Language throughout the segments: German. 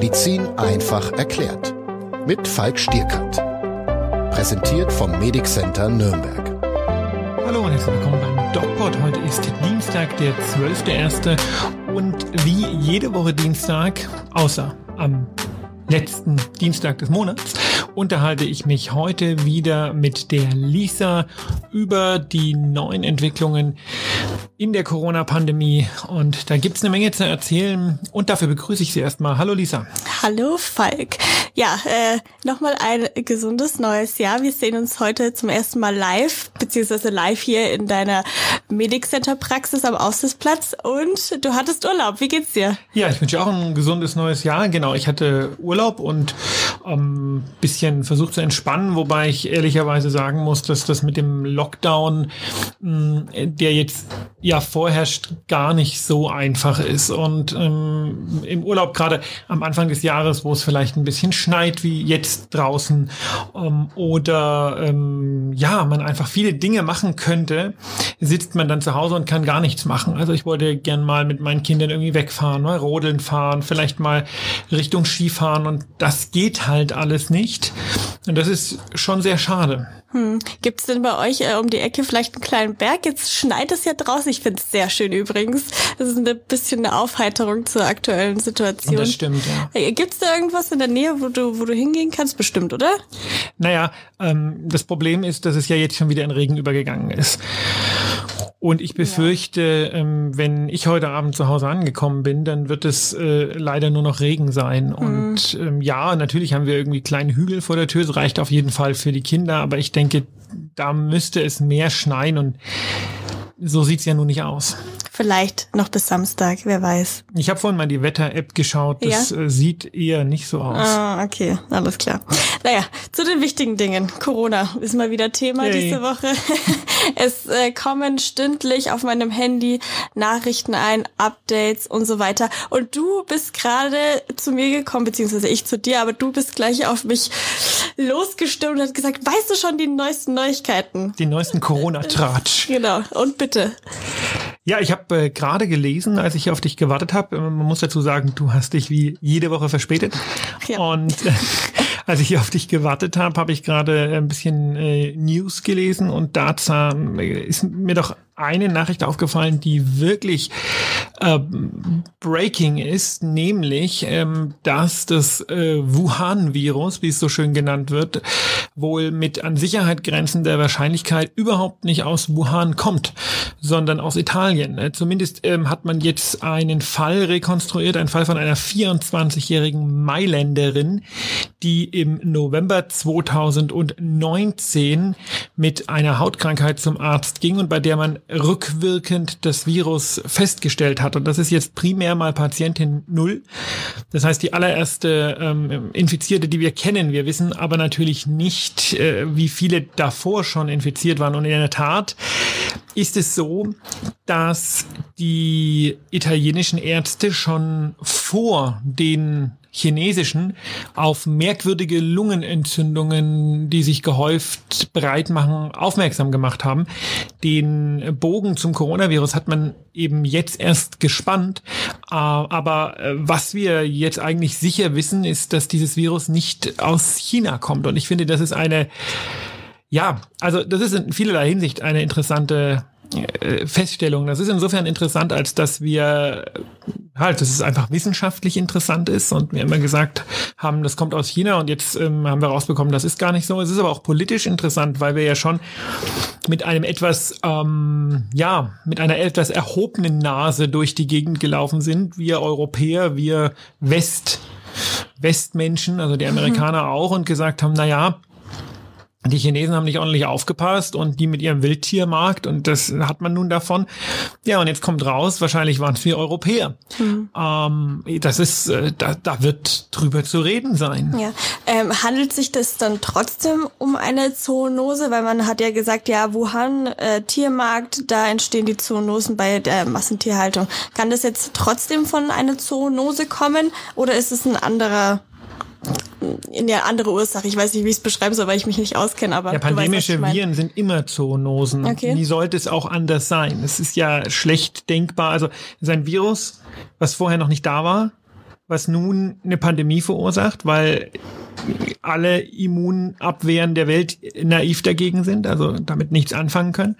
Medizin einfach erklärt. Mit Falk Stierkant. Präsentiert vom Medic Center Nürnberg. Hallo und herzlich willkommen beim DocPod. Heute ist Dienstag, der 12.01. Und wie jede Woche Dienstag, außer am letzten Dienstag des Monats, unterhalte ich mich heute wieder mit der Lisa über die neuen Entwicklungen in der Corona-Pandemie. Und da gibt's eine Menge zu erzählen. Und dafür begrüße ich Sie erstmal. Hallo Lisa. Hallo Falk. Ja, äh, nochmal ein gesundes neues Jahr. Wir sehen uns heute zum ersten Mal live, beziehungsweise live hier in deiner Medic Center Praxis am Aussichtsplatz. Und du hattest Urlaub. Wie geht's dir? Ja, ich wünsche auch ein gesundes neues Jahr. Genau, ich hatte Urlaub und ähm, bisschen versucht zu entspannen, wobei ich ehrlicherweise sagen muss, dass das mit dem Lockdown, mh, der jetzt ja vorherrscht, gar nicht so einfach ist. Und ähm, im Urlaub gerade am Anfang des Jahres, wo es vielleicht ein bisschen schneit wie jetzt draußen ähm, oder ähm, ja, man einfach viele Dinge machen könnte, sitzt man dann zu Hause und kann gar nichts machen. Also ich wollte gern mal mit meinen Kindern irgendwie wegfahren, mal rodeln fahren, vielleicht mal Richtung Skifahren und das geht halt alles nicht. Und das ist schon sehr schade. Hm. Gibt es denn bei euch äh, um die Ecke vielleicht einen kleinen Berg? Jetzt schneit es ja draußen. Ich finde es sehr schön übrigens. Das ist ein bisschen eine Aufheiterung zur aktuellen Situation. Das stimmt, ja. Äh, Gibt es da irgendwas in der Nähe, wo du, wo du hingehen kannst? Bestimmt, oder? Naja, ähm, das Problem ist, dass es ja jetzt schon wieder in Regen übergegangen ist. Und ich befürchte, ja. ähm, wenn ich heute Abend zu Hause angekommen bin, dann wird es äh, leider nur noch Regen sein. Mhm. Und ähm, ja, natürlich haben wir irgendwie kleine Hügel vor der Tür. Das reicht auf jeden Fall für die Kinder. Aber ich denke, da müsste es mehr schneien. Und so sieht's ja nun nicht aus. Vielleicht noch bis Samstag, wer weiß. Ich habe vorhin mal die Wetter-App geschaut. Das ja? Äh, sieht eher nicht so aus. Ah, okay, alles klar. Naja, zu den wichtigen Dingen. Corona ist mal wieder Thema hey. diese Woche. es äh, kommen stündlich auf meinem Handy Nachrichten ein, Updates und so weiter. Und du bist gerade zu mir gekommen, beziehungsweise ich zu dir, aber du bist gleich auf mich losgestimmt und hast gesagt, weißt du schon die neuesten Neuigkeiten? Die neuesten Corona-Tratsch. genau. Und bitte. Ja, ich habe äh, gerade gelesen, als ich auf dich gewartet habe. Äh, man muss dazu sagen, du hast dich wie jede Woche verspätet. Ja. Und äh, als ich auf dich gewartet habe, habe ich gerade ein bisschen äh, News gelesen und da äh, ist mir doch eine Nachricht aufgefallen, die wirklich äh, breaking ist, nämlich, ähm, dass das äh, Wuhan-Virus, wie es so schön genannt wird, wohl mit an Sicherheit grenzender Wahrscheinlichkeit überhaupt nicht aus Wuhan kommt, sondern aus Italien. Äh, zumindest ähm, hat man jetzt einen Fall rekonstruiert, einen Fall von einer 24-jährigen Mailänderin, die im November 2019 mit einer Hautkrankheit zum Arzt ging und bei der man rückwirkend das Virus festgestellt hat. Und das ist jetzt primär mal Patientin Null. Das heißt, die allererste ähm, Infizierte, die wir kennen. Wir wissen aber natürlich nicht, äh, wie viele davor schon infiziert waren. Und in der Tat ist es so, dass die italienischen Ärzte schon vor den chinesischen auf merkwürdige Lungenentzündungen, die sich gehäuft breit machen, aufmerksam gemacht haben. Den Bogen zum Coronavirus hat man eben jetzt erst gespannt. Äh, aber äh, was wir jetzt eigentlich sicher wissen, ist, dass dieses Virus nicht aus China kommt. Und ich finde, das ist eine, ja, also das ist in vielerlei Hinsicht eine interessante Feststellung. Das ist insofern interessant, als dass wir halt, dass es einfach wissenschaftlich interessant ist und wir immer gesagt haben, das kommt aus China und jetzt ähm, haben wir rausbekommen, das ist gar nicht so. Es ist aber auch politisch interessant, weil wir ja schon mit einem etwas, ähm, ja, mit einer etwas erhobenen Nase durch die Gegend gelaufen sind. Wir Europäer, wir West, Westmenschen, also die Amerikaner mhm. auch und gesagt haben, na ja, die Chinesen haben nicht ordentlich aufgepasst und die mit ihrem Wildtiermarkt und das hat man nun davon. Ja, und jetzt kommt raus, wahrscheinlich waren es wir Europäer. Mhm. Ähm, das ist, äh, da, da wird drüber zu reden sein. Ja. Ähm, handelt sich das dann trotzdem um eine Zoonose? Weil man hat ja gesagt, ja, Wuhan, äh, Tiermarkt, da entstehen die Zoonosen bei der Massentierhaltung. Kann das jetzt trotzdem von einer Zoonose kommen oder ist es ein anderer eine andere Ursache. Ich weiß nicht, wie ich es beschreiben soll, weil ich mich nicht auskenne, aber. Ja, pandemische weißt, Viren sind immer Zoonosen. Okay. Wie sollte es auch anders sein? Es ist ja schlecht denkbar. Also, es ist ein Virus, was vorher noch nicht da war, was nun eine Pandemie verursacht, weil alle Immunabwehren der Welt naiv dagegen sind, also damit nichts anfangen können.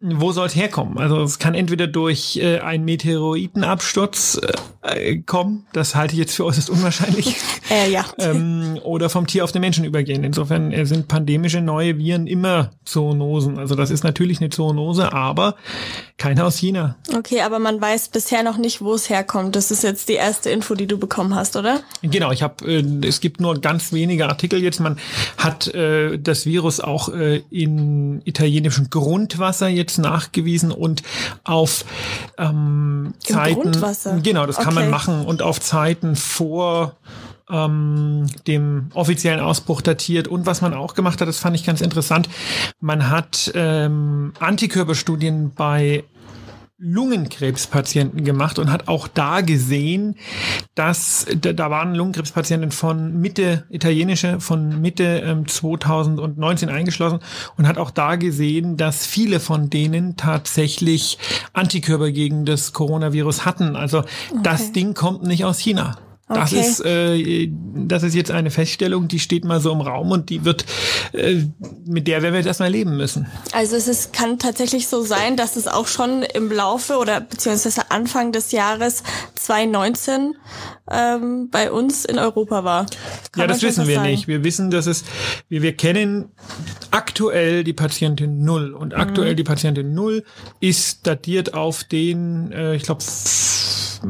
Wo soll es herkommen? Also es kann entweder durch äh, einen Meteoritenabsturz äh, kommen, das halte ich jetzt für äußerst unwahrscheinlich, äh, ja. ähm, oder vom Tier auf den Menschen übergehen. Insofern äh, sind pandemische neue Viren immer Zoonosen. Also das ist natürlich eine Zoonose, aber keine aus China. Okay, aber man weiß bisher noch nicht, wo es herkommt. Das ist jetzt die erste Info, die du bekommen hast, oder? Genau, ich habe, äh, es gibt nur ganz wenige Artikel jetzt. Man hat äh, das Virus auch äh, in italienischem Grundwasser jetzt nachgewiesen und auf ähm, Zeiten. Grundwasser? Genau, das kann Okay. man machen und auf Zeiten vor ähm, dem offiziellen Ausbruch datiert. Und was man auch gemacht hat, das fand ich ganz interessant, man hat ähm, Antikörperstudien bei Lungenkrebspatienten gemacht und hat auch da gesehen, dass da, waren Lungenkrebspatienten von Mitte, italienische, von Mitte ähm, 2019 eingeschlossen und hat auch da gesehen, dass viele von denen tatsächlich Antikörper gegen das Coronavirus hatten. Also das Ding kommt nicht aus China. Das Okay. ist, äh, das ist jetzt eine Feststellung, die steht mal so im Raum und die wird, äh, mit der werden wir jetzt erstmal leben müssen. Also es ist, kann tatsächlich so sein, dass es auch schon im Laufe oder beziehungsweise Anfang des Jahres 2019 ähm, bei uns in Europa war. Kann ja, das wissen wir sagen. nicht. Wir wissen, dass es, wir, wir kennen aktuell die Patientin Null und aktuell die Patientin Null ist datiert auf den, äh, ich glaube,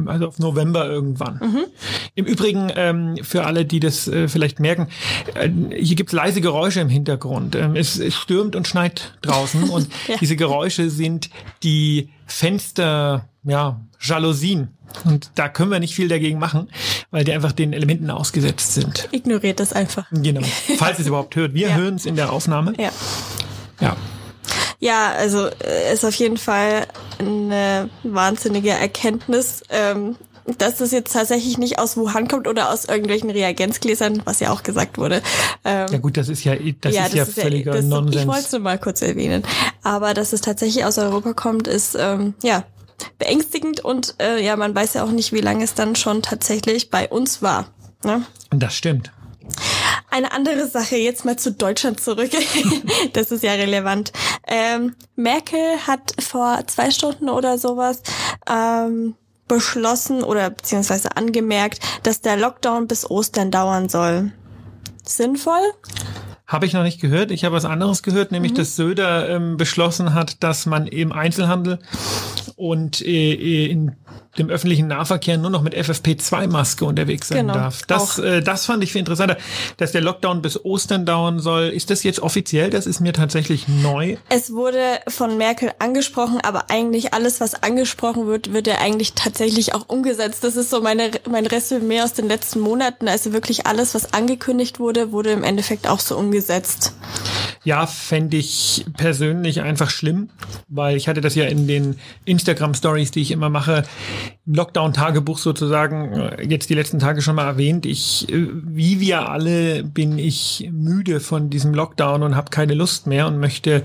also auf November irgendwann. Im Übrigen, ähm, für alle, die das äh, vielleicht merken, äh, hier gibt es leise Geräusche im Hintergrund. Ähm, es, es stürmt und schneit draußen und Ja. diese Geräusche sind die Fenster, ja, Jalousien. Und da können wir nicht viel dagegen machen, weil die einfach den Elementen ausgesetzt sind. Ignoriert das einfach. Genau. Falls ihr es überhaupt hört. Wir Ja. hören es in der Aufnahme. Ja. Ja. Ja, also äh, ist auf jeden Fall eine wahnsinnige Erkenntnis, ähm, dass das jetzt tatsächlich nicht aus Wuhan kommt oder aus irgendwelchen Reagenzgläsern, was ja auch gesagt wurde. Ähm, Ja gut, das ist ja, das ist ja völliger das, Ich wollte Nonsens. es nur mal kurz erwähnen. Aber dass es tatsächlich aus Europa kommt, ist ähm, ja beängstigend und äh, ja, man weiß ja auch nicht, wie lange es dann schon tatsächlich bei uns war. Ne? Das stimmt. Eine andere Sache, jetzt mal zu Deutschland zurück. das ist ja relevant. Ähm, Merkel hat vor zwei Stunden oder sowas ähm, beschlossen oder beziehungsweise angemerkt, dass der Lockdown bis Ostern dauern soll. Sinnvoll? Habe ich noch nicht gehört. Ich habe was anderes gehört, Mhm. nämlich dass Söder ähm, beschlossen hat, dass man im Einzelhandel und äh, in dem öffentlichen Nahverkehr nur noch mit FFP2-Maske unterwegs sein Genau, darf. Das, äh, das fand ich viel interessanter, dass der Lockdown bis Ostern dauern soll. Ist das jetzt offiziell? Das ist mir tatsächlich neu. Es wurde von Merkel angesprochen, aber eigentlich alles, was angesprochen wird, wird ja eigentlich tatsächlich auch umgesetzt. Das ist so meine, mein Resümee aus den letzten Monaten. Also wirklich alles, was angekündigt wurde, wurde im Endeffekt auch so umgesetzt. Ja, fände ich persönlich einfach schlimm, weil ich hatte das ja in den Instagram-Stories, die ich immer mache, im Lockdown-Tagebuch sozusagen, äh, jetzt die letzten Tage schon mal erwähnt. Ich, äh, wie wir alle, bin ich müde von diesem Lockdown und habe keine Lust mehr und möchte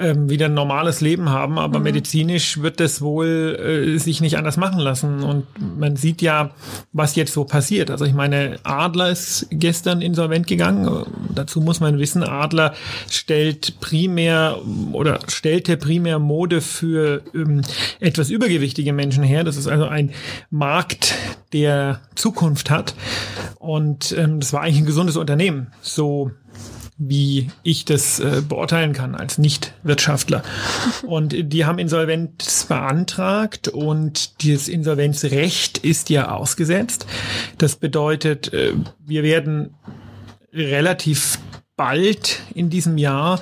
ähm, wieder ein normales Leben haben, aber medizinisch wird das wohl äh, sich nicht anders machen lassen. Und man sieht ja, was jetzt so passiert. Also ich meine, Adler ist gestern insolvent gegangen. Dazu muss man wissen, Adler stellt primär oder stellte primär Mode für ähm, etwas übergewichtige Menschen her. Das ist also ein Markt, der Zukunft hat. Und ähm, das war eigentlich ein gesundes Unternehmen. So wie ich das äh, beurteilen kann als Nicht-Wirtschaftler. Und die haben Insolvenz beantragt und dieses Insolvenzrecht ist ja ausgesetzt. Das bedeutet, äh, wir werden relativ bald in diesem Jahr,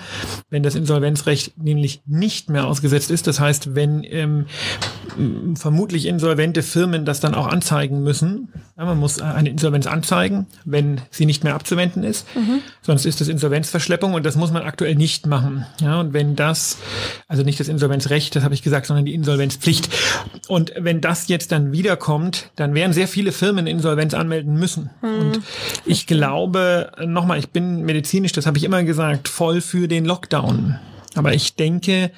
wenn das Insolvenzrecht nämlich nicht mehr ausgesetzt ist. Das heißt, wenn ähm, vermutlich insolvente Firmen das dann auch anzeigen müssen. Ja, man muss äh, eine Insolvenz anzeigen, wenn sie nicht mehr abzuwenden ist. Sonst ist das Insolvenzverschleppung und das muss man aktuell nicht machen. Ja, und wenn das, also nicht das Insolvenzrecht, das habe ich gesagt, sondern die Insolvenzpflicht. Und wenn das jetzt dann wiederkommt, dann werden sehr viele Firmen Insolvenz anmelden müssen. Und ich glaube, nochmal, ich bin medizinisch, das habe ich immer gesagt, voll für den Lockdown. Aber ich denke,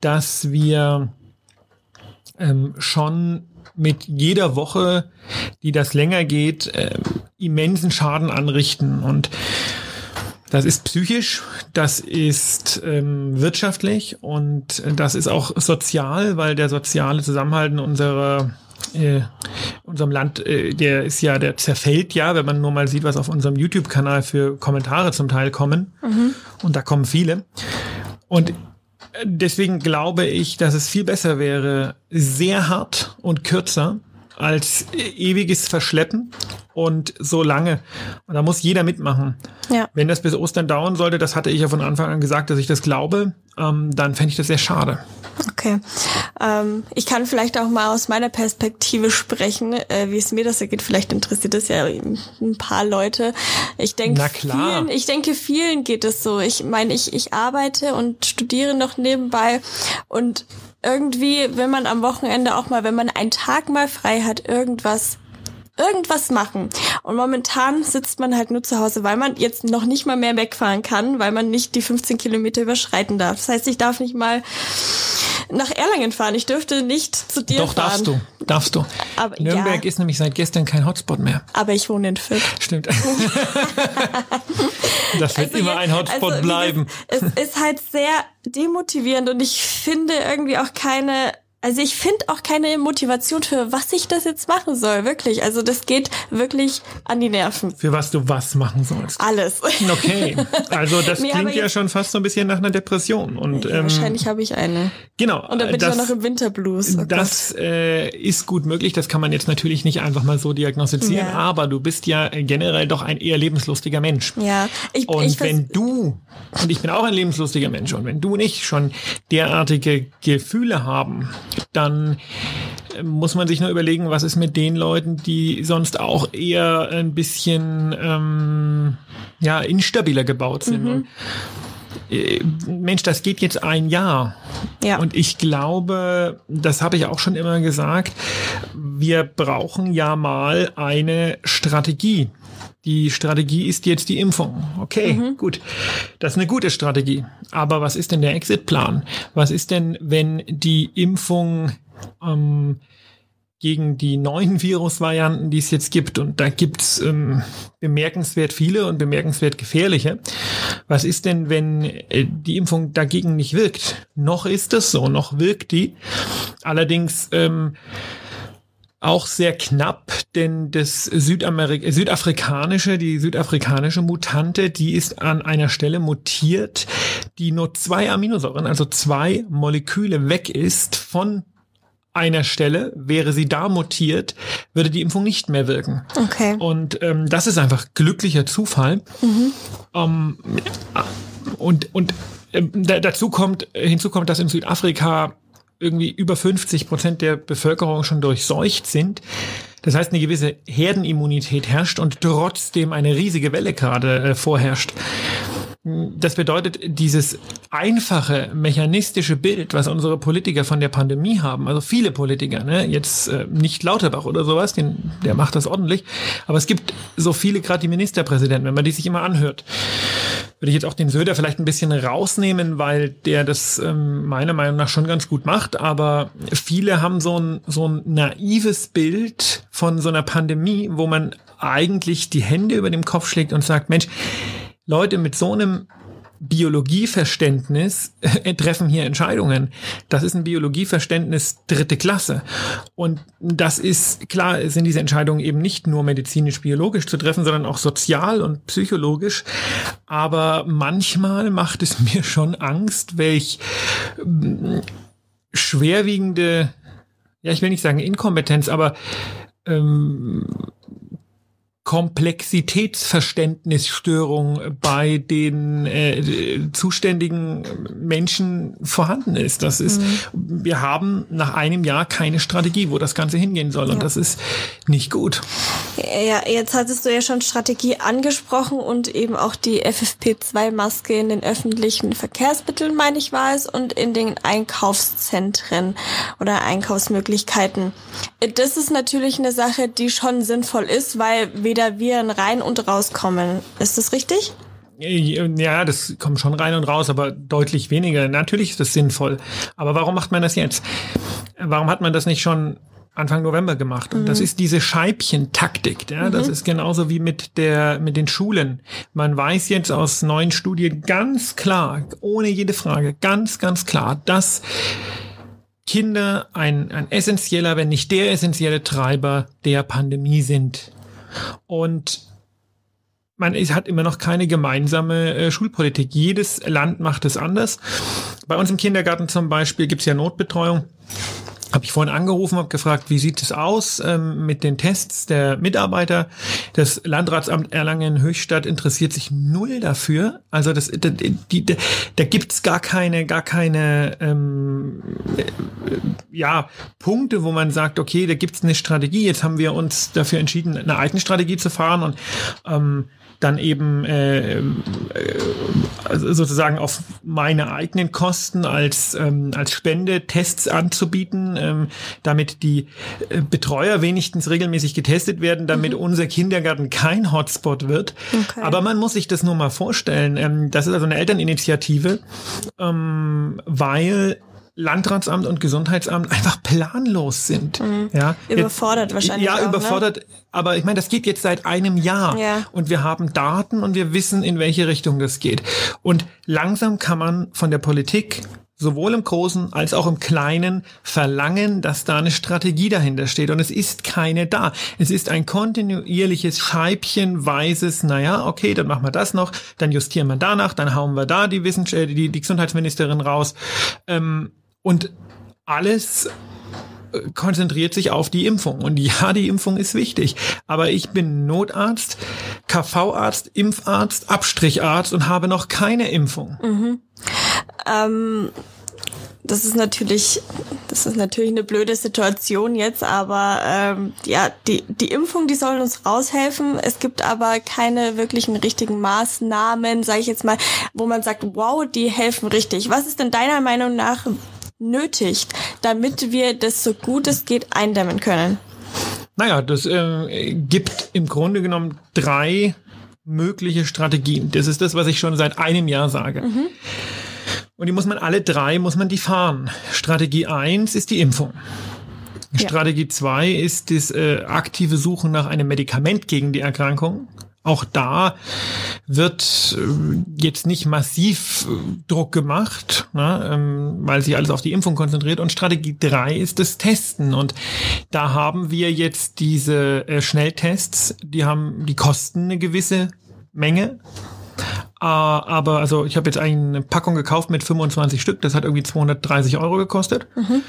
dass wir ähm, schon mit jeder Woche, die das länger geht, äh, immensen Schaden anrichten. Und das ist psychisch, das ist ähm, wirtschaftlich und das ist auch sozial, weil der soziale Zusammenhalt in unserer äh, unserem Land, äh, der ist ja, der zerfällt ja, wenn man nur mal sieht, was auf unserem YouTube-Kanal für Kommentare zum Teil kommen. Mhm. Und da kommen viele. Und deswegen glaube ich, dass es viel besser wäre, sehr hart und kürzer als ewiges Verschleppen und so lange. Und da muss jeder mitmachen. Ja. Wenn das bis Ostern dauern sollte, das hatte ich ja von Anfang an gesagt, dass ich das glaube, ähm, dann fände ich das sehr schade. Okay. Ähm, ich kann vielleicht auch mal aus meiner Perspektive sprechen, äh, wie es mir das ergeht. Vielleicht interessiert das ja ein paar Leute. Ich denke, vielen, ich denke, vielen geht es so. Ich meine, ich, ich arbeite und studiere noch nebenbei und irgendwie, wenn man am Wochenende auch mal, wenn man einen Tag mal frei hat, irgendwas irgendwas machen. Und momentan sitzt man halt nur zu Hause, weil man jetzt noch nicht mal mehr wegfahren kann, weil man nicht die 15 Kilometer überschreiten darf. Das heißt, ich darf nicht mal nach Erlangen fahren. Ich dürfte nicht zu dir Doch, fahren. Doch, darfst du. Darfst du. Aber, Nürnberg ja. ist nämlich seit gestern kein Hotspot mehr. Aber ich wohne in Fürth. Stimmt. das wird also immer ein Hotspot also, bleiben. Es ist halt sehr demotivierend und ich finde irgendwie auch keine also ich finde auch keine Motivation für was ich das jetzt machen soll, wirklich. Also das geht wirklich an die Nerven. Für was du was machen sollst. Alles. Okay, also das nee, klingt ja schon fast so ein bisschen nach einer Depression. Und ja, ähm, wahrscheinlich habe ich eine. Genau. Und dann bin das, ich auch noch im Winterblues. Oh das äh, ist gut möglich. Das kann man jetzt natürlich nicht einfach mal so diagnostizieren. Ja. Aber du bist ja generell doch ein eher lebenslustiger Mensch. Ja. Ich, und ich wenn du und ich bin auch ein lebenslustiger Mensch und wenn du und ich schon derartige Gefühle haben dann muss man sich nur überlegen, was ist mit den Leuten, die sonst auch eher ein bisschen ähm, ja instabiler gebaut sind. Mhm. Äh, Mensch, das geht jetzt ein Jahr. Ja. Und ich glaube, das habe ich auch schon immer gesagt, wir brauchen ja mal eine Strategie. Die Strategie ist jetzt die Impfung. Okay, mhm. gut. Das ist eine gute Strategie. Aber was ist denn der Exit-Plan? Was ist denn, wenn die Impfung ähm, gegen die neuen Virusvarianten, die es jetzt gibt, und da gibt's ähm, bemerkenswert viele und bemerkenswert gefährliche. Was ist denn, wenn äh, die Impfung dagegen nicht wirkt? Noch ist es so, noch wirkt die. Allerdings ähm, auch sehr knapp, denn das Südamerik südafrikanische, die südafrikanische Mutante, die ist an einer Stelle mutiert, die nur zwei Aminosäuren, also zwei Moleküle weg ist von einer Stelle, wäre sie da mutiert, würde die Impfung nicht mehr wirken. Okay. Und ähm, das ist einfach glücklicher Zufall. Mhm. Ähm, und und äh, dazu kommt, hinzu kommt, dass in Südafrika irgendwie über 50 Prozent der Bevölkerung schon durchseucht sind. Das heißt, eine gewisse Herdenimmunität herrscht und trotzdem eine riesige Welle gerade äh, vorherrscht. Das bedeutet, dieses einfache, mechanistische Bild, was unsere Politiker von der Pandemie haben, also viele Politiker, ne, jetzt äh, nicht Lauterbach oder sowas, den, der macht das ordentlich, aber es gibt so viele, gerade die Ministerpräsidenten, wenn man die sich immer anhört, würde ich jetzt auch den Söder vielleicht ein bisschen rausnehmen, weil der das ähm, meiner Meinung nach schon ganz gut macht, aber viele haben so ein, so ein naives Bild von so einer Pandemie, wo man eigentlich die Hände über dem Kopf schlägt und sagt, Mensch, Leute mit so einem Biologieverständnis äh, treffen hier Entscheidungen. Das ist ein Biologieverständnis dritte Klasse. Und das ist, klar, sind diese Entscheidungen eben nicht nur medizinisch-biologisch zu treffen, sondern auch sozial und psychologisch. Aber manchmal macht es mir schon Angst, welch ähm, schwerwiegende, ja, ich will nicht sagen Inkompetenz, aber ähm, Komplexitätsverständnisstörung bei den äh, zuständigen Menschen vorhanden ist. Das ist, mhm. wir haben nach einem Jahr keine Strategie, wo das Ganze hingehen soll. Und ja. das ist nicht gut. Ja, jetzt hattest du ja schon Strategie angesprochen und eben auch die FFP2-Maske in den öffentlichen Verkehrsmitteln, meine ich, war es, und in den Einkaufszentren oder Einkaufsmöglichkeiten. Das ist natürlich eine Sache, die schon sinnvoll ist, weil weder Viren rein und rauskommen. Ist das richtig? Ja, das kommt schon rein und raus, aber deutlich weniger. Natürlich ist das sinnvoll. Aber warum macht man das jetzt? Warum hat man das nicht schon Anfang November gemacht. Und mhm. das ist diese Scheibchentaktik. Ja? Mhm. Das ist genauso wie mit der, mit den Schulen. Man weiß jetzt aus neuen Studien ganz klar, ohne jede Frage, ganz, ganz klar, dass Kinder ein, ein essentieller, wenn nicht der essentielle Treiber der Pandemie sind. Und man hat immer noch keine gemeinsame äh, Schulpolitik. Jedes Land macht es anders. Bei uns im Kindergarten zum Beispiel gibt es ja Notbetreuung habe ich vorhin angerufen, habe gefragt, wie sieht es aus ähm, mit den Tests der Mitarbeiter. Das Landratsamt Erlangen-Höchstadt interessiert sich null dafür. Also das, da, die, da, gibt's gar keine, gar keine ähm, äh, ja, Punkte, wo man sagt, okay, da gibt's eine Strategie. Jetzt haben wir uns dafür entschieden, eine Strategie zu fahren und ähm, dann eben äh, äh, sozusagen auf meine eigenen Kosten als, ähm, als Spende Tests anzubieten, ähm, damit die äh, Betreuer wenigstens regelmäßig getestet werden, damit mhm. unser Kindergarten kein Hotspot wird. Okay. Aber man muss sich das nur mal vorstellen. Ähm, das ist also eine Elterninitiative, ähm, weil Landratsamt und Gesundheitsamt einfach planlos sind. Mhm. Ja, überfordert jetzt, wahrscheinlich. Ja, auch, ne? überfordert. Ne? Aber ich meine, das geht jetzt seit einem Jahr ja. und wir haben Daten und wir wissen, in welche Richtung das geht. Und langsam kann man von der Politik sowohl im Großen als auch im Kleinen verlangen, dass da eine Strategie dahinter steht. Und es ist keine da. Es ist ein kontinuierliches, scheibchenweises, naja, okay, dann machen wir das noch, dann justieren wir danach, dann hauen wir da die, Wissenschaft, äh, die, die Gesundheitsministerin raus. Ähm, und alles äh, konzentriert sich auf die Impfung. Und ja, die Impfung ist wichtig. Aber ich bin Notarzt, KV-Arzt, Impfarzt, Abstricharzt und habe noch keine Impfung. Mhm. Ähm, das ist natürlich, das ist natürlich eine blöde Situation jetzt, aber ähm, ja, die, die Impfung, die soll uns raushelfen. Es gibt aber keine wirklichen richtigen Maßnahmen, sage ich jetzt mal, wo man sagt, wow, die helfen richtig. Was ist denn deiner Meinung nach nötigt, damit wir das so gut es geht eindämmen können? Naja, das äh, gibt im Grunde genommen drei mögliche Strategien. Das ist das, was ich schon seit einem Jahr sage. Mhm. Und die muss man alle drei, muss man die fahren. Strategie eins ist die Impfung. Ja. Strategie zwei ist das äh, aktive Suchen nach einem Medikament gegen die Erkrankung. Auch da wird äh, jetzt nicht massiv äh, Druck gemacht, ne, ähm, weil sich alles auf die Impfung konzentriert. Und Strategie drei ist das Testen. Und da haben wir jetzt diese äh, Schnelltests, die haben, die kosten eine gewisse Menge. Uh, aber also ich habe jetzt eine Packung gekauft mit 25 Stück, das hat irgendwie 230 Euro gekostet. Mhm.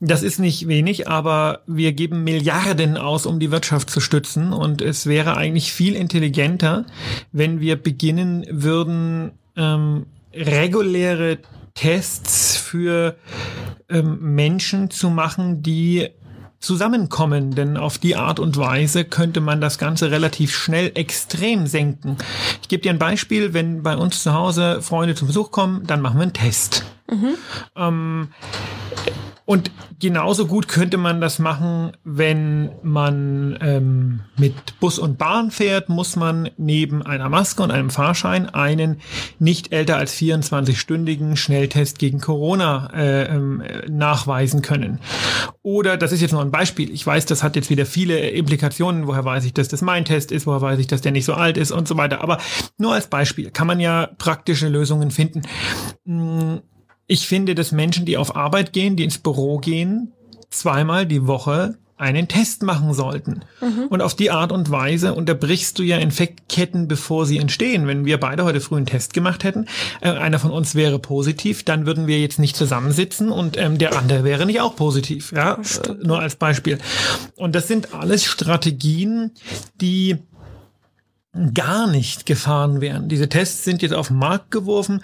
Das ist nicht wenig, aber wir geben Milliarden aus, um die Wirtschaft zu stützen. Und es wäre eigentlich viel intelligenter, wenn wir beginnen würden, ähm, reguläre Tests für ähm, Menschen zu machen, die zusammenkommen, denn auf die Art und Weise könnte man das Ganze relativ schnell extrem senken. Ich gebe dir ein Beispiel, wenn bei uns zu Hause Freunde zum Besuch kommen, dann machen wir einen Test. Mhm. Ähm, und genauso gut könnte man das machen, wenn man ähm, mit Bus und Bahn fährt, muss man neben einer Maske und einem Fahrschein einen nicht älter als 24-stündigen Schnelltest gegen Corona äh, ähm, nachweisen können. Oder, das ist jetzt nur ein Beispiel, ich weiß, das hat jetzt wieder viele Implikationen, woher weiß ich, dass das mein Test ist, woher weiß ich, dass der nicht so alt ist und so weiter. Aber nur als Beispiel kann man ja praktische Lösungen finden. Hm, ich finde, dass Menschen, die auf Arbeit gehen, die ins Büro gehen, zweimal die Woche einen Test machen sollten. Mhm. Und auf die Art und Weise unterbrichst du ja Infektketten, bevor sie entstehen. Wenn wir beide heute früh einen Test gemacht hätten, äh, einer von uns wäre positiv, dann würden wir jetzt nicht zusammensitzen und ähm, der andere wäre nicht auch positiv. Ja, äh, nur als Beispiel. Und das sind alles Strategien, die gar nicht gefahren werden. Diese Tests sind jetzt auf den Markt geworfen.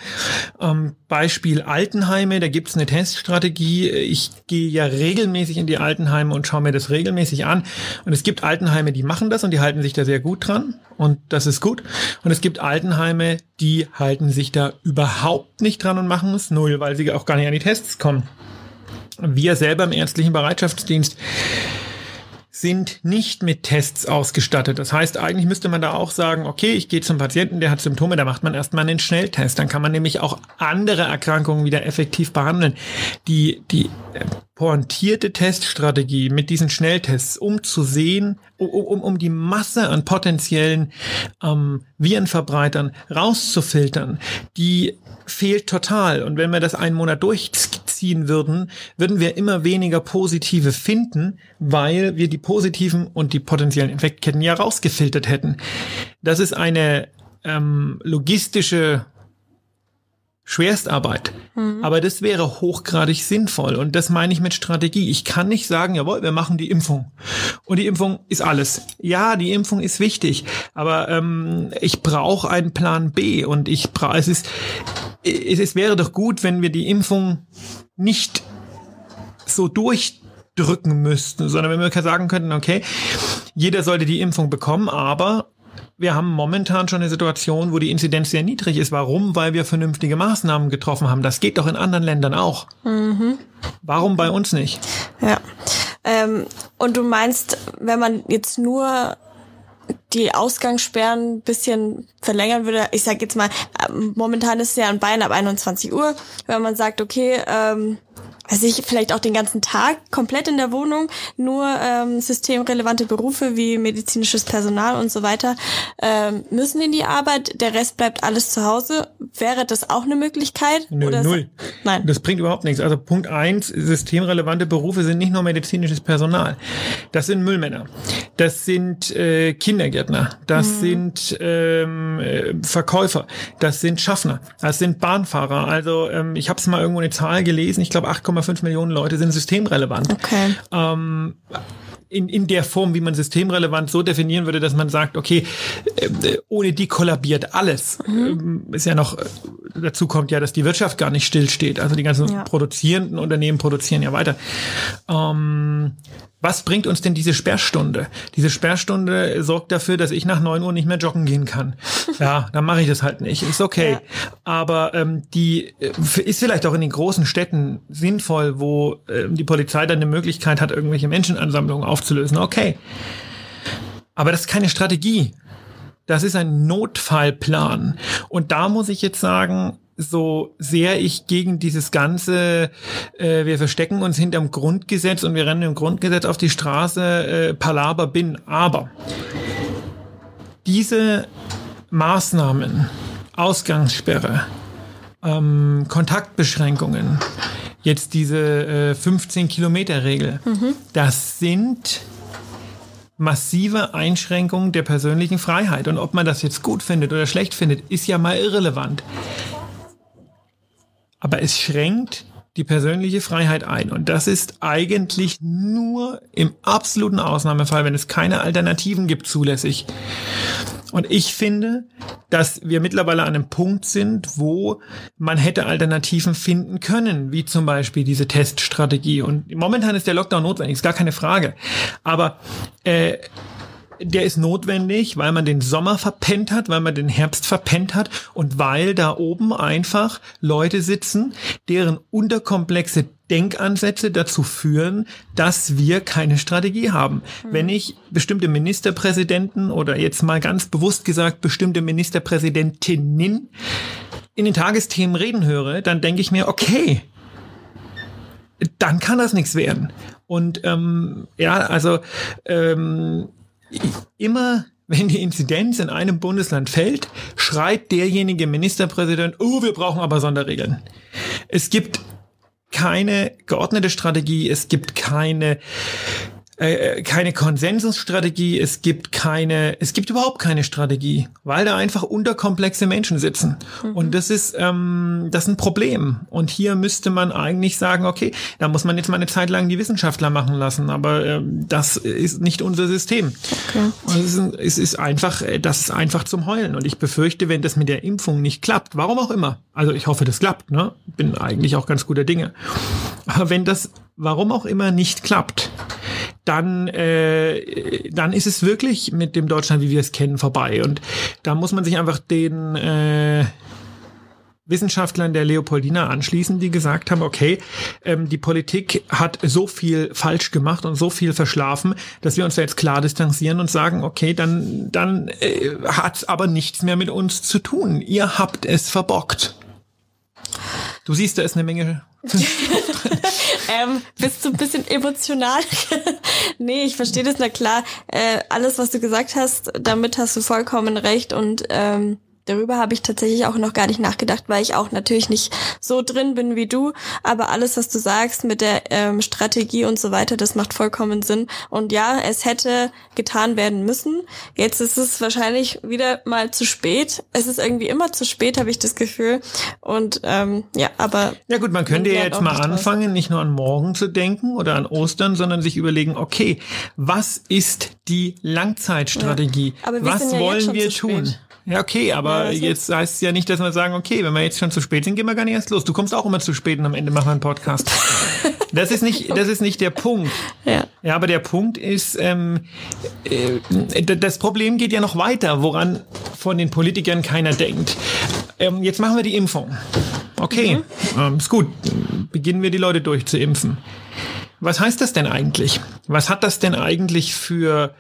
Ähm, Beispiel Altenheime, da gibt es eine Teststrategie. Ich gehe ja regelmäßig in die Altenheime und schaue mir das regelmäßig an. Und es gibt Altenheime, die machen das und die halten sich da sehr gut dran. Und das ist gut. Und es gibt Altenheime, die halten sich da überhaupt nicht dran und machen es null, weil sie auch gar nicht an die Tests kommen. Wir selber im ärztlichen Bereitschaftsdienst sind nicht mit Tests ausgestattet. Das heißt, eigentlich müsste man da auch sagen, okay, ich gehe zum Patienten, der hat Symptome, da macht man erstmal einen Schnelltest. Dann kann man nämlich auch andere Erkrankungen wieder effektiv behandeln. Die, die äh, pointierte Teststrategie mit diesen Schnelltests, um zu sehen, um, um, um die Masse an potenziellen ähm, Virenverbreitern rauszufiltern, die fehlt total. Und wenn wir das einen Monat durchziehen würden, würden wir immer weniger positive finden, weil wir die positiven und die potenziellen Infektketten ja rausgefiltert hätten. Das ist eine ähm, logistische Schwerstarbeit. Mhm. Aber das wäre hochgradig sinnvoll. Und das meine ich mit Strategie. Ich kann nicht sagen, jawohl, wir machen die Impfung. Und die Impfung ist alles. Ja, die Impfung ist wichtig. Aber ähm, ich brauche einen Plan B. Und ich brauche, es ist, es, es wäre doch gut, wenn wir die Impfung nicht so durchdrücken müssten, sondern wenn wir sagen könnten, okay, jeder sollte die Impfung bekommen, aber wir haben momentan schon eine Situation, wo die Inzidenz sehr niedrig ist. Warum? Weil wir vernünftige Maßnahmen getroffen haben. Das geht doch in anderen Ländern auch. Mhm. Warum bei uns nicht? Ja. Ähm, und du meinst, wenn man jetzt nur die Ausgangssperren ein bisschen verlängern würde, ich sag jetzt mal, ähm, momentan ist es ja in Bayern ab 21 Uhr, wenn man sagt, okay, ähm, also ich vielleicht auch den ganzen Tag komplett in der Wohnung, nur ähm, systemrelevante Berufe wie medizinisches Personal und so weiter ähm, müssen in die Arbeit, der Rest bleibt alles zu Hause. Wäre das auch eine Möglichkeit? Nö, Oder null. Nein. Das bringt überhaupt nichts. Also Punkt eins: systemrelevante Berufe sind nicht nur medizinisches Personal. Das sind Müllmänner. Das sind äh, Kindergärtner. Das mhm. sind ähm, äh, Verkäufer. Das sind Schaffner. Das sind Bahnfahrer. Also ähm, ich habe es mal irgendwo eine Zahl gelesen. Ich glaube 8,5 1,5 Millionen Leute sind systemrelevant. Okay. Ähm, in, in der Form, wie man systemrelevant so definieren würde, dass man sagt, okay, äh, ohne die kollabiert alles. Mhm. Ist ja noch, dazu kommt ja, dass die Wirtschaft gar nicht stillsteht. Also die ganzen ja. produzierenden Unternehmen produzieren ja weiter. Ähm, was bringt uns denn diese Sperrstunde? Diese Sperrstunde sorgt dafür, dass ich nach neun Uhr nicht mehr joggen gehen kann. Ja, dann mache ich das halt nicht. Ist okay. Ja. Aber ähm, die äh, ist vielleicht auch in den großen Städten sinnvoll, wo ähm, die Polizei dann eine Möglichkeit hat, irgendwelche Menschenansammlungen aufzulösen. Okay. Aber das ist keine Strategie. Das ist ein Notfallplan. Und da muss ich jetzt sagen, so sehr ich gegen dieses ganze, äh, wir verstecken uns hinterm Grundgesetz und wir rennen im Grundgesetz auf die Straße, äh, Palaber bin. Aber diese Maßnahmen, Ausgangssperre, ähm, Kontaktbeschränkungen, jetzt diese äh, 15 Kilometer Regel, mhm. das sind massive Einschränkungen der persönlichen Freiheit. Und ob man das jetzt gut findet oder schlecht findet, ist ja mal irrelevant aber es schränkt die persönliche Freiheit ein. Und das ist eigentlich nur im absoluten Ausnahmefall, wenn es keine Alternativen gibt, zulässig. Und ich finde, dass wir mittlerweile an einem Punkt sind, wo man hätte Alternativen finden können, wie zum Beispiel diese Teststrategie. Und momentan ist der Lockdown notwendig, ist gar keine Frage. Aber äh, der ist notwendig, weil man den Sommer verpennt hat, weil man den Herbst verpennt hat und weil da oben einfach Leute sitzen, deren unterkomplexe Denkansätze dazu führen, dass wir keine Strategie haben. Mhm. Wenn ich bestimmte Ministerpräsidenten oder jetzt mal ganz bewusst gesagt bestimmte Ministerpräsidentinnen in den Tagesthemen reden höre, dann denke ich mir, okay, dann kann das nichts werden. Und ähm, ja, also ähm, immer wenn die Inzidenz in einem Bundesland fällt, schreit derjenige Ministerpräsident, oh, wir brauchen aber Sonderregeln. Es gibt keine geordnete Strategie, es gibt keine äh, keine Konsensusstrategie, es gibt keine, es gibt überhaupt keine Strategie, weil da einfach unterkomplexe Menschen sitzen. Mhm. Und das ist, ähm, das ist ein Problem. Und hier müsste man eigentlich sagen, okay, da muss man jetzt mal eine Zeit lang die Wissenschaftler machen lassen, aber ähm, das ist nicht unser System. Okay. Und es ist, es ist einfach, äh, das ist einfach zum Heulen. Und ich befürchte, wenn das mit der Impfung nicht klappt, warum auch immer, also ich hoffe, das klappt, ne? Bin eigentlich auch ganz guter Dinge. Aber wenn das, warum auch immer, nicht klappt, dann, äh, dann ist es wirklich mit dem Deutschland, wie wir es kennen, vorbei. Und da muss man sich einfach den äh, Wissenschaftlern der Leopoldina anschließen, die gesagt haben, okay, ähm, die Politik hat so viel falsch gemacht und so viel verschlafen, dass wir uns da jetzt klar distanzieren und sagen, okay, dann, dann äh, hat aber nichts mehr mit uns zu tun. Ihr habt es verbockt. Du siehst, da ist eine Menge. ähm, bist du ein bisschen emotional? nee, ich verstehe das, na klar. Äh, alles, was du gesagt hast, damit hast du vollkommen recht und ähm, Darüber habe ich tatsächlich auch noch gar nicht nachgedacht, weil ich auch natürlich nicht so drin bin wie du. Aber alles, was du sagst mit der ähm, Strategie und so weiter, das macht vollkommen Sinn. Und ja, es hätte getan werden müssen. Jetzt ist es wahrscheinlich wieder mal zu spät. Es ist irgendwie immer zu spät, habe ich das Gefühl. Und ähm, ja, aber. Ja gut, man könnte ja jetzt mal anfangen, draus. nicht nur an morgen zu denken oder an Ostern, sondern sich überlegen, okay, was ist die Langzeitstrategie? Ja, was ja wollen wir tun? Spät. Ja, okay, aber ja, jetzt heißt es ja nicht, dass wir sagen, okay, wenn wir jetzt schon zu spät sind, gehen wir gar nicht erst los. Du kommst auch immer zu spät und am Ende machen wir einen Podcast. Das ist nicht, das ist nicht der Punkt. Ja. Ja, aber der Punkt ist, ähm, äh, das Problem geht ja noch weiter, woran von den Politikern keiner denkt. Ähm, jetzt machen wir die Impfung. Okay, mhm. ähm, ist gut. Beginnen wir die Leute durchzuimpfen. Was heißt das denn eigentlich? Was hat das denn eigentlich für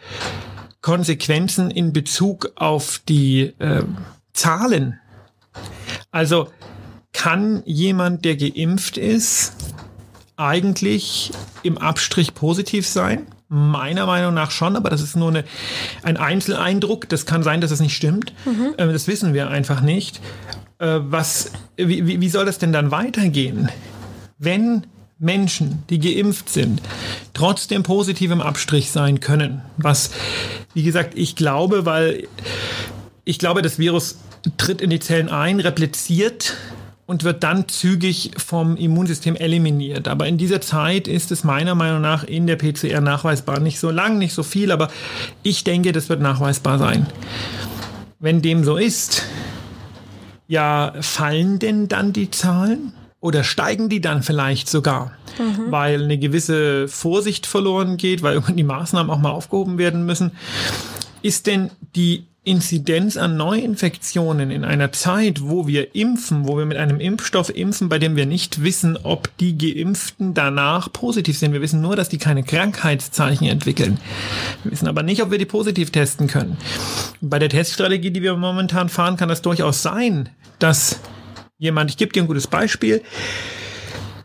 Konsequenzen in Bezug auf die äh, Zahlen. Also kann jemand, der geimpft ist, eigentlich im Abstrich positiv sein? Meiner Meinung nach schon, aber das ist nur eine, ein Einzeleindruck. Das kann sein, dass es das nicht stimmt. Mhm. Äh, das wissen wir einfach nicht. Äh, was, wie, wie soll das denn dann weitergehen? Wenn Menschen, die geimpft sind, trotzdem positiv im Abstrich sein können. Was, wie gesagt, ich glaube, weil ich glaube, das Virus tritt in die Zellen ein, repliziert und wird dann zügig vom Immunsystem eliminiert. Aber in dieser Zeit ist es meiner Meinung nach in der PCR nachweisbar. Nicht so lang, nicht so viel, aber ich denke, das wird nachweisbar sein. Wenn dem so ist, ja, fallen denn dann die Zahlen? Oder steigen die dann vielleicht sogar, mhm. weil eine gewisse Vorsicht verloren geht, weil irgendwann die Maßnahmen auch mal aufgehoben werden müssen? Ist denn die Inzidenz an Neuinfektionen in einer Zeit, wo wir impfen, wo wir mit einem Impfstoff impfen, bei dem wir nicht wissen, ob die Geimpften danach positiv sind. Wir wissen nur, dass die keine Krankheitszeichen entwickeln. Wir wissen aber nicht, ob wir die positiv testen können. Bei der Teststrategie, die wir momentan fahren, kann das durchaus sein, dass jemand, ich gebe dir ein gutes Beispiel.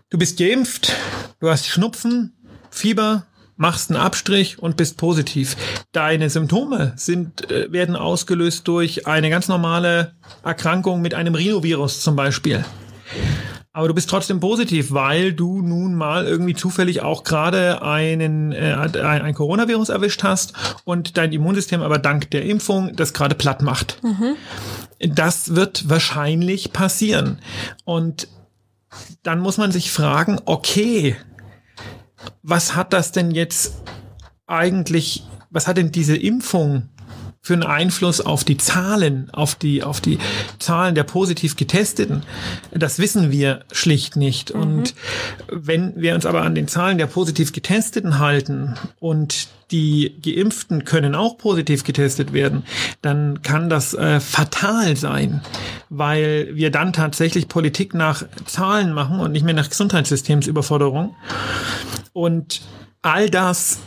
Du bist geimpft, du hast Schnupfen, Fieber, machst einen Abstrich und bist positiv. Deine Symptome sind, äh, werden ausgelöst durch eine ganz normale Erkrankung mit einem Rhinovirus zum Beispiel. Aber du bist trotzdem positiv, weil du nun mal irgendwie zufällig auch gerade einen äh, ein, ein Coronavirus erwischt hast und dein Immunsystem aber dank der Impfung das gerade platt macht. Mhm. Das wird wahrscheinlich passieren. Und dann muss man sich fragen, okay, was hat das denn jetzt eigentlich, was hat denn diese Impfung für einen Einfluss auf die Zahlen, auf die, auf die Zahlen der positiv Getesteten? Das wissen wir schlicht nicht. Mhm. Und wenn wir uns aber an den Zahlen der positiv Getesteten halten und die Geimpften können auch positiv getestet werden, dann kann das äh, fatal sein, weil wir dann tatsächlich Politik nach Zahlen machen und nicht mehr nach Gesundheitssystemsüberforderung. Und all das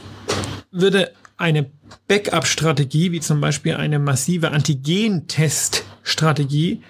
würde eine Backup-Strategie, wie zum Beispiel eine massive Antigen-Test-Strategie,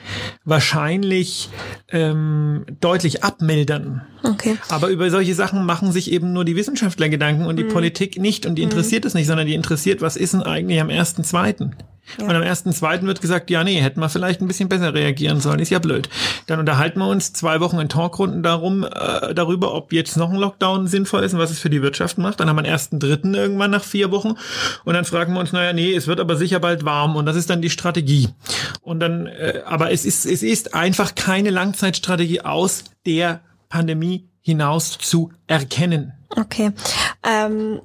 wahrscheinlich ähm, deutlich abmildern. Okay. Aber über solche Sachen machen sich eben nur die Wissenschaftler Gedanken und die mhm. Politik nicht. Und die mhm. interessiert mhm. es nicht, sondern die interessiert, was ist denn eigentlich am ersten, zweiten? Ja. Und am ersten, zweiten wird gesagt, ja, nee, hätten wir vielleicht ein bisschen besser reagieren sollen, ist ja blöd. Dann unterhalten wir uns zwei Wochen in Talkrunden darum, äh, darüber, ob jetzt noch ein Lockdown sinnvoll ist und was es für die Wirtschaft macht. Dann haben wir einen ersten, dritten irgendwann nach vier Wochen und dann fragen wir uns, naja, nee, es wird aber sicher bald warm und das ist dann die Strategie. Und dann, äh, aber es ist, es ist einfach keine Langzeitstrategie aus der Pandemie hinaus zu erkennen. Okay. Ähm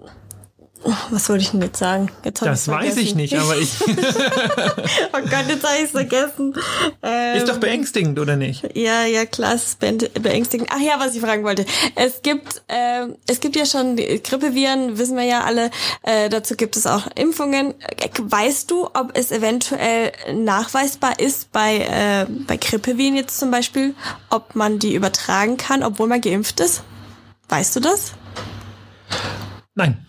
was wollte ich denn jetzt sagen? Jetzt das weiß ich nicht, aber ich. oh Gott, jetzt habe ich es vergessen. Ähm, ist doch beängstigend, oder nicht? Ja, ja, klar, es ist beängstigend. Ach ja, was ich fragen wollte. Es gibt, äh, es gibt ja schon Grippeviren, wissen wir ja alle. Äh, dazu gibt es auch Impfungen. Weißt du, ob es eventuell nachweisbar ist bei, äh, bei Grippeviren jetzt zum Beispiel, ob man die übertragen kann, obwohl man geimpft ist? Weißt du das? Nein.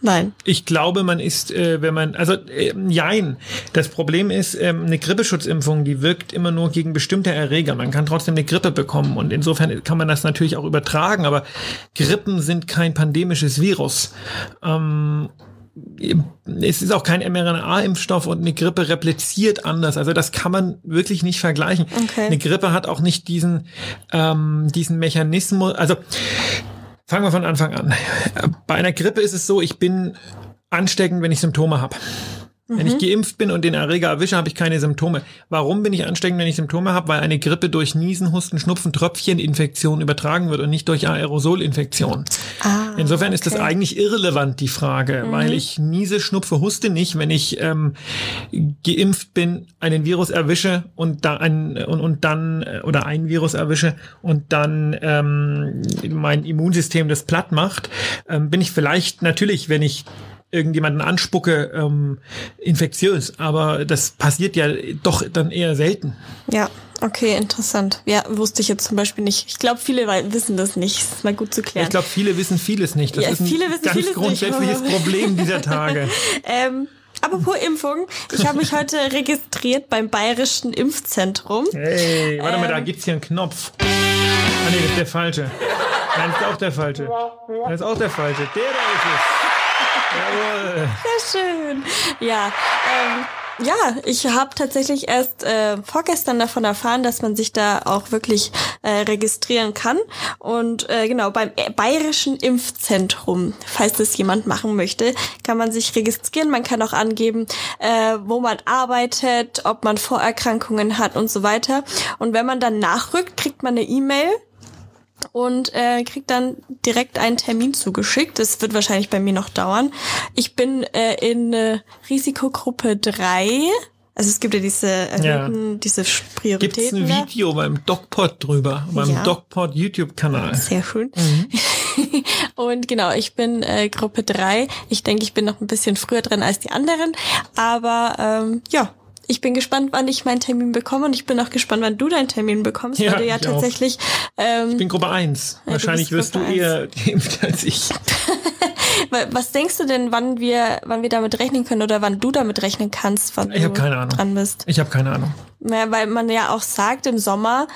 Nein. Ich glaube, man ist, äh, wenn man, also äh, jein. Das Problem ist, ähm, eine Grippeschutzimpfung, die wirkt immer nur gegen bestimmte Erreger. Man kann trotzdem eine Grippe bekommen und insofern kann man das natürlich auch übertragen, aber Grippen sind kein pandemisches Virus. Ähm, es ist auch kein mRNA-Impfstoff und eine Grippe repliziert anders. Also das kann man wirklich nicht vergleichen. Okay. Eine Grippe hat auch nicht diesen, ähm, diesen Mechanismus. Also fangen wir von Anfang an. Bei einer Grippe ist es so, ich bin ansteckend, wenn ich Symptome habe. Wenn ich mhm. geimpft bin und den Erreger erwische, habe ich keine Symptome. Warum bin ich ansteckend, wenn ich Symptome habe? Weil eine Grippe durch Niesen, Husten, Schnupfen, Tröpfcheninfektion übertragen wird und nicht durch Aerosolinfektion. Ah, Insofern okay. ist das eigentlich irrelevant, die Frage, mhm. weil ich niese, schnupfe, huste nicht, wenn ich ähm, geimpft bin, einen Virus erwische und, da ein, und, und dann äh, oder ein Virus erwische und dann ähm, mein Immunsystem das platt macht, ähm, bin ich vielleicht natürlich, wenn ich irgendjemanden anspucke, ähm, infektiös. Aber das passiert ja doch dann eher selten. Ja, okay, interessant. Ja, wusste ich jetzt zum Beispiel nicht. Ich glaube, viele wissen das nicht. Das ist mal gut zu klären. Ich glaube, viele wissen vieles nicht. Das ja, ist ein viele wissen ganz grundsätzliches nicht. Problem dieser Tage. ähm, Apropos Impfung, ich habe mich heute registriert beim Bayerischen Impfzentrum. Hey, warte ähm, mal, da gibt's hier einen Knopf. Ah nee, das ist der falsche. Nein, das ist auch der falsche. Das ist auch der falsche. Der da ist es. Jawohl. Sehr schön. Ja, ähm, ja, ich habe tatsächlich erst äh, vorgestern davon erfahren, dass man sich da auch wirklich äh, registrieren kann. Und äh, genau, beim Bayerischen Impfzentrum, falls das jemand machen möchte, kann man sich registrieren. Man kann auch angeben, äh, wo man arbeitet, ob man Vorerkrankungen hat und so weiter. Und wenn man dann nachrückt, kriegt man eine E-Mail und äh, kriegt dann direkt einen Termin zugeschickt. Das wird wahrscheinlich bei mir noch dauern. Ich bin äh, in äh, Risikogruppe 3. Also es gibt ja diese erhöhten, ja. diese Prioritäten. Gibt's ein Video beim DocPod drüber, beim ja. DocPod YouTube-Kanal. Sehr schön. Mhm. und genau, ich bin äh, Gruppe 3. Ich denke, ich bin noch ein bisschen früher dran als die anderen. Aber ähm, ja, ich bin gespannt, wann ich meinen Termin bekomme und ich bin auch gespannt, wann du deinen Termin bekommst, ja, weil du ja tatsächlich. Ähm, ich bin Gruppe 1. Ja, Wahrscheinlich wirst du eher geimpft als ich. Was denkst du denn, wann wir, wann wir damit rechnen können oder wann du damit rechnen kannst, wann ich du keine Ahnung. dran bist? Ich habe keine Ahnung. Ja, weil man ja auch sagt, im Sommer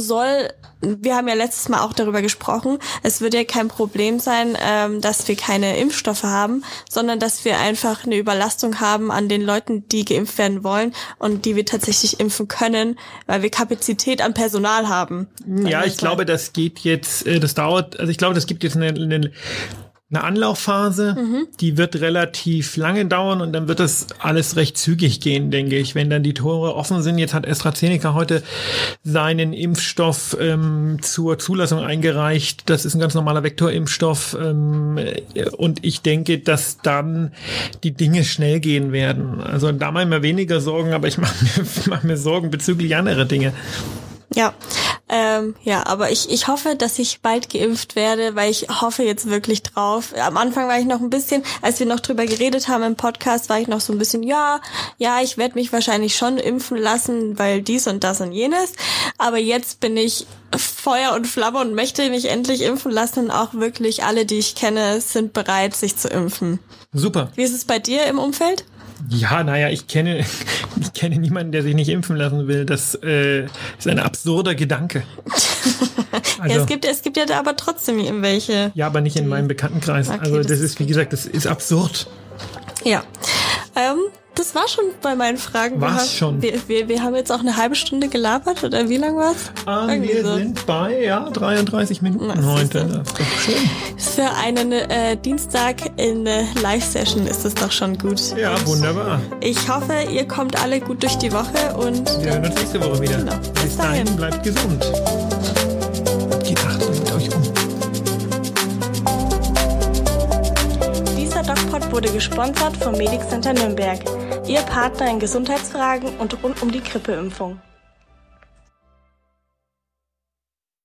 soll, wir haben ja letztes Mal auch darüber gesprochen, es wird ja kein Problem sein, ähm, dass wir keine Impfstoffe haben, sondern dass wir einfach eine Überlastung haben an den Leuten, die geimpft werden wollen und die wir tatsächlich impfen können, weil wir Kapazität an Personal haben. Ja, ich glaube, das geht jetzt, äh, das dauert, also ich glaube, das gibt jetzt eine, eine eine Anlaufphase, mhm. die wird relativ lange dauern und dann wird das alles recht zügig gehen, denke ich. Wenn dann die Tore offen sind, jetzt hat AstraZeneca heute seinen Impfstoff ähm, zur Zulassung eingereicht. Das ist ein ganz normaler Vektorimpfstoff ähm, und ich denke, dass dann die Dinge schnell gehen werden. Also da mache ich mir weniger Sorgen, aber ich mache mir, mach mir Sorgen bezüglich anderer Dinge. Ja, ähm, ja, aber ich, ich hoffe, dass ich bald geimpft werde, weil ich hoffe jetzt wirklich drauf. Am Anfang war ich noch ein bisschen, als wir noch drüber geredet haben im Podcast, war ich noch so ein bisschen, ja, ja, ich werde mich wahrscheinlich schon impfen lassen, weil dies und das und jenes. Aber jetzt bin ich Feuer und Flamme und möchte mich endlich impfen lassen und auch wirklich alle, die ich kenne, sind bereit, sich zu impfen. Super. Wie ist es bei dir im Umfeld? Ja, naja, ich kenne, ich kenne niemanden, der sich nicht impfen lassen will. Das äh, ist ein absurder Gedanke. Also, ja, es gibt, es gibt ja da aber trotzdem irgendwelche. Ja, aber nicht in meinem Bekanntenkreis. Okay, also das, das ist, wie gesagt, das ist absurd. Ja. Ähm, das war schon bei meinen Fragen. Was schon? Wir, wir, wir haben jetzt auch eine halbe Stunde gelabert oder wie lang war's? Ähm, wir so. sind bei ja 33 Minuten Was heute. Das ist doch schön. Für einen äh, Dienstag in äh, Live-Session ist das doch schon gut. Ja, wunderbar. Ich hoffe, ihr kommt alle gut durch die Woche und wir hören uns nächste Woche wieder. Genau. Bis, Bis dahin. dahin, bleibt gesund. DocPod wurde gesponsert vom Medic Center Nürnberg. Ihr Partner in Gesundheitsfragen und rund um die Grippeimpfung.